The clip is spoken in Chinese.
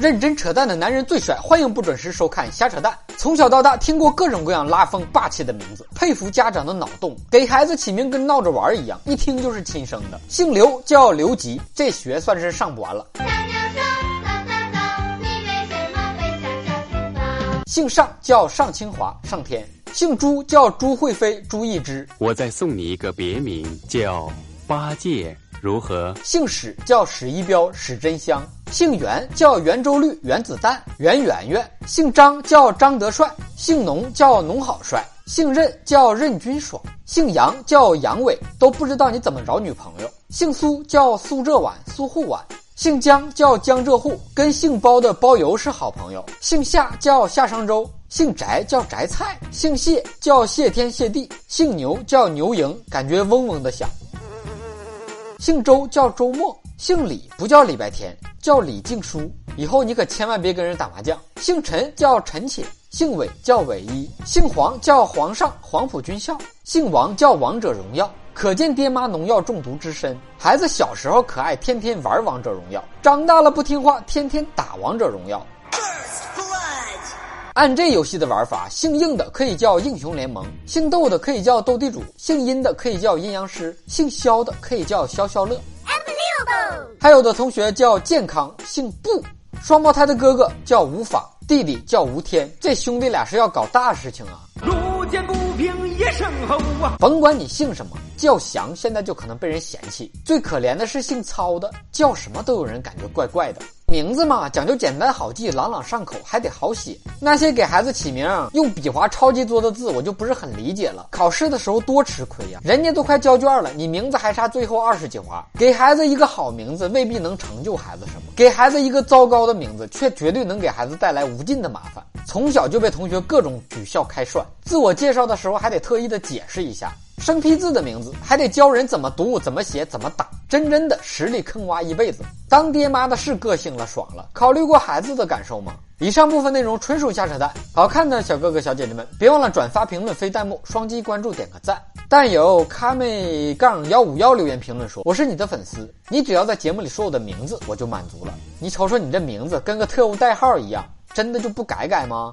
认真扯淡的男人最帅，欢迎不准时收看瞎扯淡。从小到大听过各种各样拉风霸气的名字，佩服家长的脑洞。给孩子起名跟闹着玩一样，一听就是亲生的。姓刘叫刘吉，这学算是上不完了。姓尚叫尚清华，上天；姓朱叫朱会飞，朱一之。我再送你一个别名，叫八戒，如何？姓史叫史一彪，史真香。姓袁叫袁周率，原子弹，袁圆圆。姓张叫张德帅，姓农叫农好帅。姓任叫任君爽，姓杨叫杨伟，都不知道你怎么找女朋友。姓苏叫苏浙皖，苏沪皖。姓江叫江浙沪，跟姓包的包邮是好朋友。姓夏叫夏商周，姓翟叫翟菜，姓谢叫谢天谢地，姓牛叫牛营，感觉嗡嗡的响。姓周叫周末，姓李不叫礼拜天，叫李静书。以后你可千万别跟人打麻将。姓陈叫陈且，姓韦叫韦一，姓黄叫皇上，黄埔军校。姓王叫王者荣耀。可见爹妈农药中毒之深，孩子小时候可爱，天天玩王者荣耀；长大了不听话，天天打王者荣耀。按这游戏的玩法，姓应的可以叫英雄联盟，姓窦的可以叫斗地主，姓阴的可以叫阴阳师，姓肖的可以叫消消乐。还有的同学叫健康，姓布，双胞胎的哥哥叫无法，弟弟叫吴天，这兄弟俩是要搞大事情啊！路见不平一声吼啊！甭管你姓什么。叫翔现在就可能被人嫌弃，最可怜的是姓操的，叫什么都有人感觉怪怪的。名字嘛，讲究简单好记，朗朗上口，还得好写。那些给孩子起名用笔划超级多的字，我就不是很理解了。考试的时候多吃亏呀，人家都快交卷了，你名字还差最后二十几划。给孩子一个好名字，未必能成就孩子什么；给孩子一个糟糕的名字，却绝对能给孩子带来无尽的麻烦。从小就被同学各种取笑开涮，自我介绍的时候还得特意的解释一下。生僻字的名字还得教人怎么读、怎么写、怎么打，真真的实力坑娃一辈子。当爹妈的是个性了，爽了，考虑过孩子的感受吗？以上部分内容纯属瞎扯淡。好看的小哥哥小姐姐们，别忘了转发、评论、飞弹幕、双击关注、点个赞。但有卡美杠幺五幺留言评论说：“我是你的粉丝，你只要在节目里说我的名字，我就满足了。你瞅瞅你这名字，跟个特务代号一样，真的就不改改吗？”